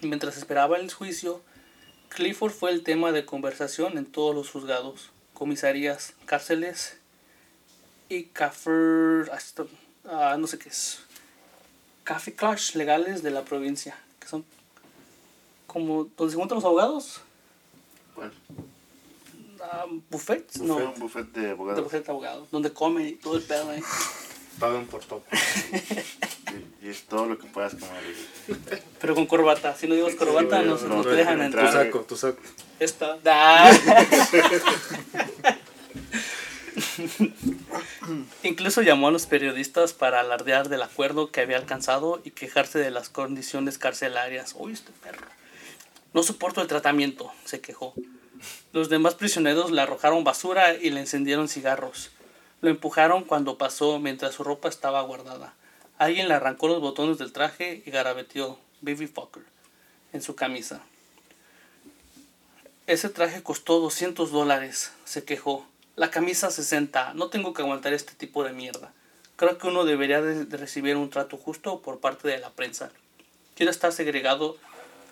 Mientras esperaba el juicio, Clifford fue el tema de conversación en todos los juzgados, comisarías, cárceles y cafés, ah, no sé qué es, café clash legales de la provincia, que son como donde se juntan los abogados, ¿Cuál? Ah, buffets, Buffet, no, un buffet de de abogados. buffet de abogados, donde comen y todo el pedo, ¿eh? Pagan por todo. Y, y es todo lo que puedas comer. pero con corbata, si no digo corbata no, no, no no te dejan Tu entrar. entrar. saco, tu saco. Esta. Da. Incluso llamó a los periodistas para alardear del acuerdo que había alcanzado y quejarse de las condiciones carcelarias. Uy, este perro. No soporto el tratamiento, se quejó. Los demás prisioneros le arrojaron basura y le encendieron cigarros. Lo empujaron cuando pasó mientras su ropa estaba guardada. Alguien le arrancó los botones del traje y garabeteó Baby Fucker en su camisa. Ese traje costó 200 dólares, se quejó. La camisa 60, no tengo que aguantar este tipo de mierda. Creo que uno debería de, de recibir un trato justo por parte de la prensa. Quiero estar segregado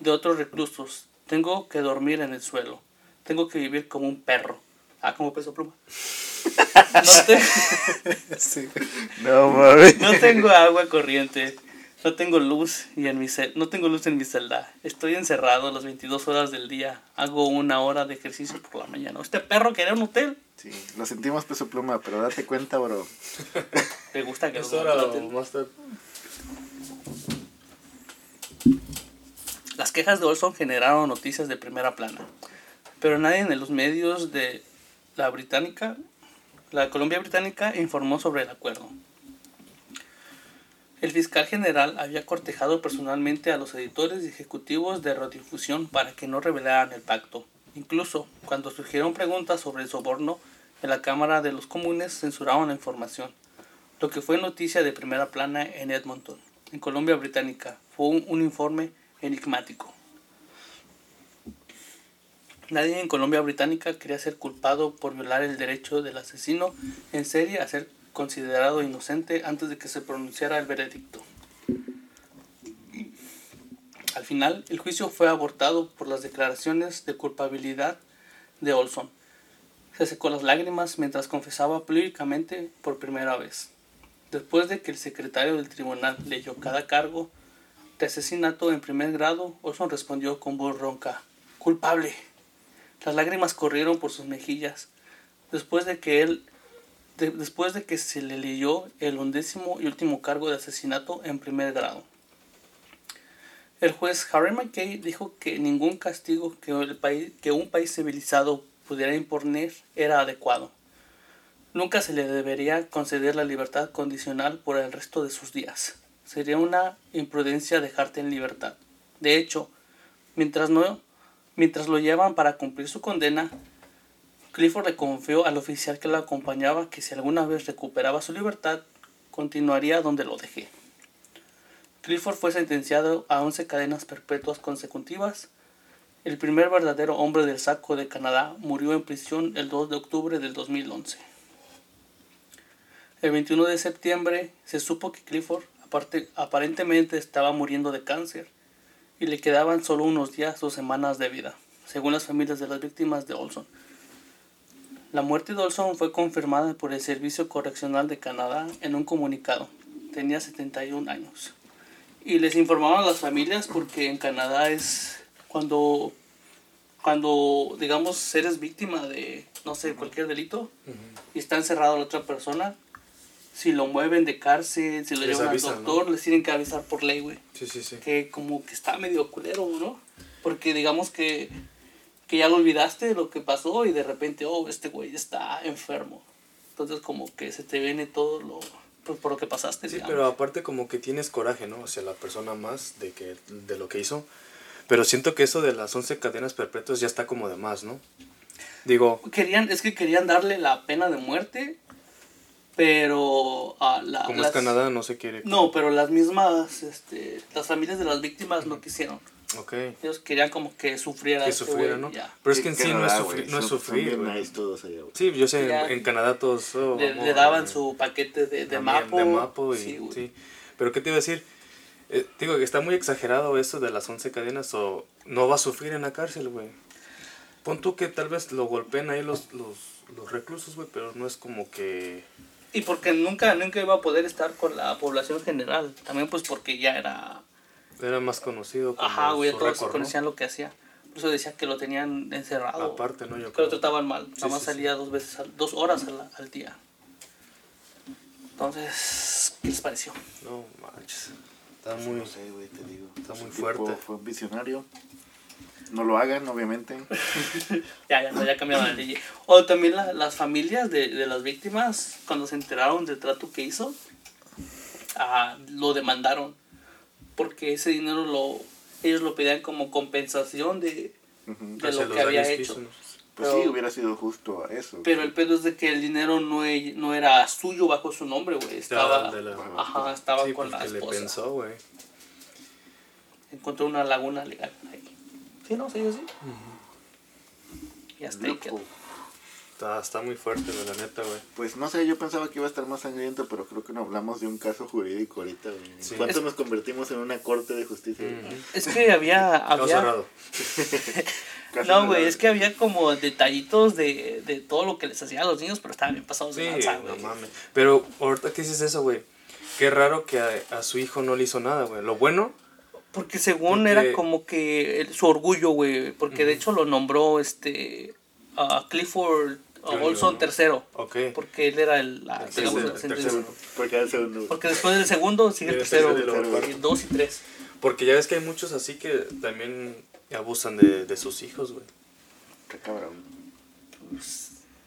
de otros reclusos. Tengo que dormir en el suelo. Tengo que vivir como un perro. Ah, como peso pluma. No, te- Sí. No tengo agua corriente. No tengo luz y en mi cel- no tengo luz en mi celda. Estoy encerrado las 22 horas del día. Hago una hora de ejercicio por la mañana. Este perro quería un hotel. Sí, lo sentimos peso pluma, pero date cuenta, bro. Le gusta que Es lo. Las quejas de Olson generaron noticias de primera plana, pero nadie en los medios de la británica, la Colombia Británica, informó sobre el acuerdo. El fiscal general había cortejado personalmente a los editores y ejecutivos de radiodifusión para que no revelaran el pacto. Incluso, cuando surgieron preguntas sobre el soborno, en la Cámara de los Comunes censuraron la información, lo que fue noticia de primera plana en Edmonton, en Colombia Británica. Fue un, un informe enigmático. Nadie en Colombia Británica quería ser culpado por violar el derecho del asesino en serie a ser considerado inocente antes de que se pronunciara el veredicto. Al final, el juicio fue abortado por las declaraciones de culpabilidad de Olson. Se secó las lágrimas mientras confesaba públicamente por primera vez. Después de que el secretario del tribunal leyó cada cargo de asesinato en primer grado, Olson respondió con voz ronca, culpable. Las lágrimas corrieron por sus mejillas. Después de que él de- después de que se le leyó el undécimo y último cargo de asesinato en primer grado. El juez Harry McKay dijo que ningún castigo que, el país, que un país civilizado pudiera imponer era adecuado. Nunca se le debería conceder la libertad condicional por el resto de sus días. Sería una imprudencia dejarte en libertad. De hecho, mientras, no, mientras lo llevan para cumplir su condena, Clifford le confió al oficial que lo acompañaba que si alguna vez recuperaba su libertad, continuaría donde lo dejé. Clifford fue sentenciado a 11 cadenas perpetuas consecutivas. El primer verdadero hombre del saco de Canadá murió en prisión el 2 de octubre del 2011. El 21 de septiembre se supo que Clifford aparentemente estaba muriendo de cáncer y le quedaban solo unos días o semanas de vida, según las familias de las víctimas de Olson. La muerte de Olson fue confirmada por el Servicio Correccional de Canadá en un comunicado. Tenía 71 años. Y les informaron a las familias porque en Canadá es cuando, cuando digamos, eres víctima de, no sé, cualquier delito y está encerrado la otra persona, si lo mueven de cárcel, si lo Les llevan avisan, al doctor, les tienen que avisar por ley, güey Sí, sí, sí. que como que está medio culero, ¿no? Porque digamos que, que ya lo olvidaste lo que pasó y de repente, oh, este güey está enfermo. Entonces como que se te viene todo lo pues, por lo que pasaste. Sí, digamos. pero aparte como que tienes coraje, ¿no? Hacia la persona más de que de lo que hizo. Pero siento que eso de las 11 cadenas perpetuas ya está como de más, ¿no? Digo, Querían, es que querían darle la pena de muerte, pero a la, como las- es Canadá, no se quiere. No, pero las mismas, este, las familias de las víctimas no quisieron. Ok. Ellos querían como que sufriera. Que este sufriera, ¿no? ya. Pero es que en sí no es, sufrir no es sufrir, nice todos allá. Sí, yo sé, Ya. en, en Canadá todos... oh, Le, le daban güey. su paquete de, de mapo. De mapo y, Sí, güey. sí. Pero ¿qué te iba a decir? Eh, digo que está muy exagerado eso de las 11 cadenas o no va a sufrir en la cárcel, güey. Pon tú que tal vez lo golpeen ahí los, los, los reclusos, güey, pero no es como que... Y porque nunca, nunca iba a poder estar con la población general. También pues porque ya era... Era más conocido como Ajá, güey, todos récord, ¿no? conocían lo que hacía. Por eso decía que lo tenían encerrado. Aparte, ¿no? Yo que lo trataban mal. Sí, Nada más sí, sí. salía dos veces, al- dos horas al, al día. Entonces, ¿qué les pareció? No, manches. Está muy... No sé, güey, te digo. Está muy fuerte. Fue un visionario. No lo hagan, obviamente. Ya, ya, ya cambiaron la ley. O también la- las familias de, de las víctimas, cuando se enteraron del trato que hizo, ah, lo demandaron. Porque ese dinero lo ellos lo pedían como compensación de, lo que había hecho. Pues Pero- sí, hubiera sido justo a eso. Pero el pedo es de que el dinero no, e- no era suyo bajo su nombre, güey. Estaba, de la- ajá, estaba Sí, con la porque le esposa. pensó, güey. Encontró una laguna legal ahí. Sí, no, sí, sí. Y hasta ahí Loco. quedó. Está, está muy fuerte, la neta, güey. Pues no sé, yo pensaba que iba a estar más sangriento, pero creo que no hablamos de un caso jurídico ahorita. güey. Sí. ¿Cuánto Es- nos convertimos en una corte de justicia? Es que había... Caso había cerrado. No, güey, es que había como detallitos de, de todo lo que les hacían a los niños, pero estaban bien pasados Sí, de lanza, no güey. mames. Pero ahorita que dices eso, güey. Qué raro que a, a su hijo no le hizo nada, güey. Lo bueno, Porque según Porque- era como que el- su orgullo, güey, porque de hecho lo nombró este a Clifford Junior, Olson ¿no? tercero, ok. porque él era el, la, El digamos, tercero, el. Porque era el segundo. Porque después del segundo sigue el tercero, el dos y tres. Porque ya ves que hay muchos así que también abusan de, de sus hijos, güey. Qué cabrón.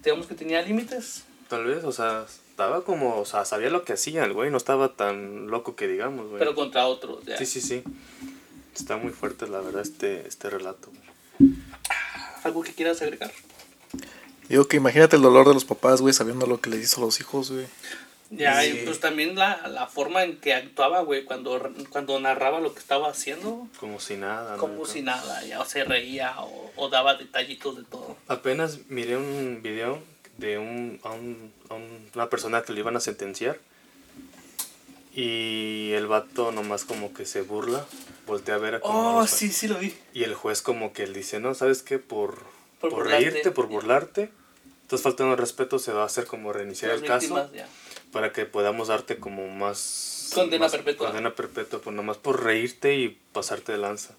Digamos que tenía límites. Tal vez, o sea, estaba como, o sea, sabía lo que hacía el güey, no estaba tan loco que digamos, güey. Pero contra otros. ya. Sí, sí, sí. Está muy fuerte, la verdad, este, este relato. güey. ¿Algo que quieras agregar? Digo que imagínate el dolor de los papás, güey, sabiendo lo que les hizo a los hijos, güey. Ya, y Sí. pues también la, la forma en que actuaba, güey, cuando, cuando narraba lo que estaba haciendo, Como si nada. ¿no? como si nada, ya o se reía o, o daba detallitos de todo. Apenas miré un video de un, a, un, a un- una persona que le iban a sentenciar y el vato nomás como que se burla, voltea a ver a como a Oh, sí, sí lo vi. y el juez como que él dice, no, ¿sabes qué? Por, Por por, burlarte, reírte, por burlarte, estás faltando el respeto, se va a hacer como reiniciar Las el caso ya. para que podamos darte como más... Condena más perpetua. Condena perpetua, pues nomás por reírte y pasarte de lanza.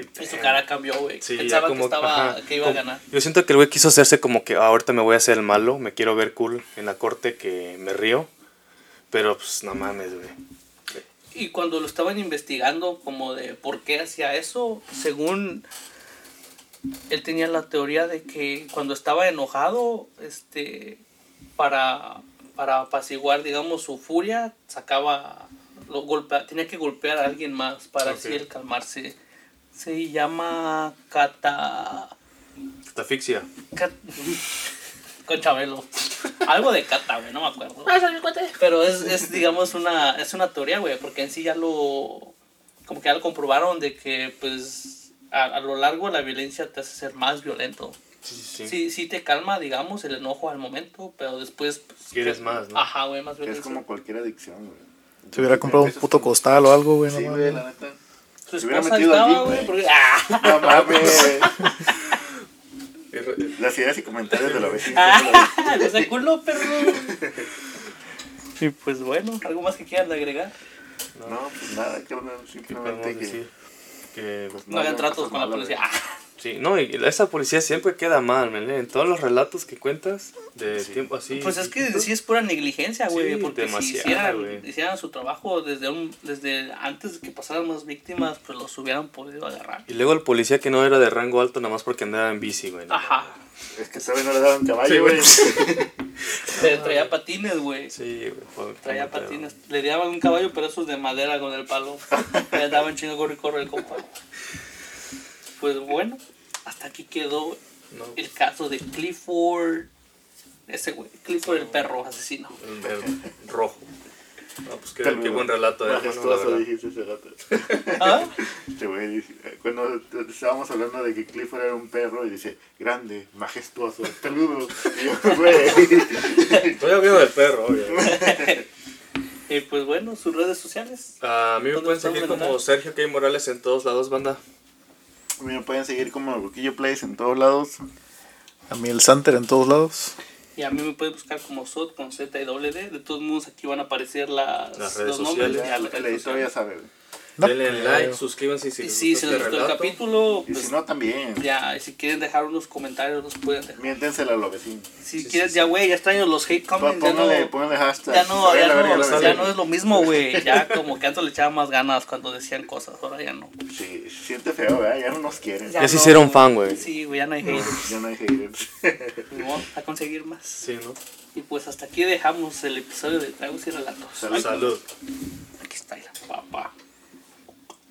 Y su cara cambió, güey. Sí, Pensaba como- que, estaba, ajá, que iba a ganar. Yo siento que el güey quiso hacerse como que "Ah, ahorita me voy a hacer el malo, me quiero ver cool en la corte que me río. Pero pues no mames, güey. Y cuando lo estaban investigando, como de por qué hacía eso, según él tenía la teoría de que cuando estaba enojado, este, para, para apaciguar, digamos, su furia, sacaba, lo golpea, tenía que golpear a alguien más para así el calmarse. Se llama cata, Catafixia. cat- con Chabelo. Algo de cata, güey, no me acuerdo. Pero es, es, digamos, una, es una teoría, güey, porque en sí ya lo, como que ya lo comprobaron de que, pues, a, a lo largo la violencia te hace ser más violento. Sí, sí, sí. Sí, sí te calma, digamos, el enojo al momento, pero después... Pues, Quieres más, ¿no? Ajá, güey, más Es violencia. como cualquier adicción, güey. Se hubiera comprado un puto costal o algo, güey. no Sí, güey, la neta. Su Se hubiera esposa metido estaba, güey, porque... ¡Ah! No mames. Las ideas y comentarios de la vecina. ¡Ah! ¡No se culo, perro! Y pues bueno, ¿algo más que quieran agregar? No, pues nada, carnal. ¿Qué podemos Simplemente que. decir? Que, pues, No hagan hagan tratos con la policía. Sí, no, y esa policía siempre queda mal, men, En todos los relatos que cuentas de tiempo así. Pues es que sí es pura negligencia, güey. Sí, porque si demasiada, hicieran, güey. hicieran su trabajo desde un, desde antes de que pasaran más víctimas, pues los hubieran podido agarrar. Y luego el policía que no era de rango alto nada más porque andaba en bici, güey. ¿no? Ajá. Es que todavía no le daban Sí, caballo, güey. Pero traía patines, güey. Sí, güey. Traía patines. Le daban un caballo, pero esos de madera con el palo. Le daban chingo corre y corre el compa. Pues bueno, hasta aquí quedó No, el caso de Clifford. Ese güey, Clifford el perro asesino. el, el rojo. No, pues qué, buen relato, eh, hermano, la Majestuoso, dijiste ese rato. ¿Ah? Este güey dice, eh, cuando estábamos hablando de que Clifford era un perro y dice, grande, majestuoso, peludo. Y yo, güey. Estoy hablando del perro, obvio. Y pues bueno, sus redes sociales. A mí me ¿Dónde pueden seguir como Sergio K. Morales en todos lados, banda. Me pueden seguir como Ruquillo Plays en todos lados. A mí el Santer en todos lados. Y a mí me pueden buscar como SOT con Z y doble D. De todos modos, aquí van a aparecer las, Las redes los nombres. sociales. ya, las El redes editor ya sabe. No Denle creo. like, suscríbanse si Y les si gustó se les este gustó el capítulo, Y pues si no, también. ya, y si quieren dejar unos comentarios, los pueden dejar. Miéntensela a los vecinos. Si Sí, quieren, sí, ya, sí. güey, ya extraño los hate comments. Ya no, Pónganle, pónganle hashtag. ya no, ya ver no, ya no es lo mismo, güey. Ya como que antes le echaba más ganas cuando decían cosas, ahora ya no. Sí, siente feo, ¿verdad? Ya no nos quieren. Ya se hicieron fan, güey. Sí, güey, ya no hay haters. Ya no hay haters. Vamos a conseguir más. Sí, ¿no? Y pues hasta aquí dejamos el episodio de Tragos y Relatos. Salud. Aquí está la papá.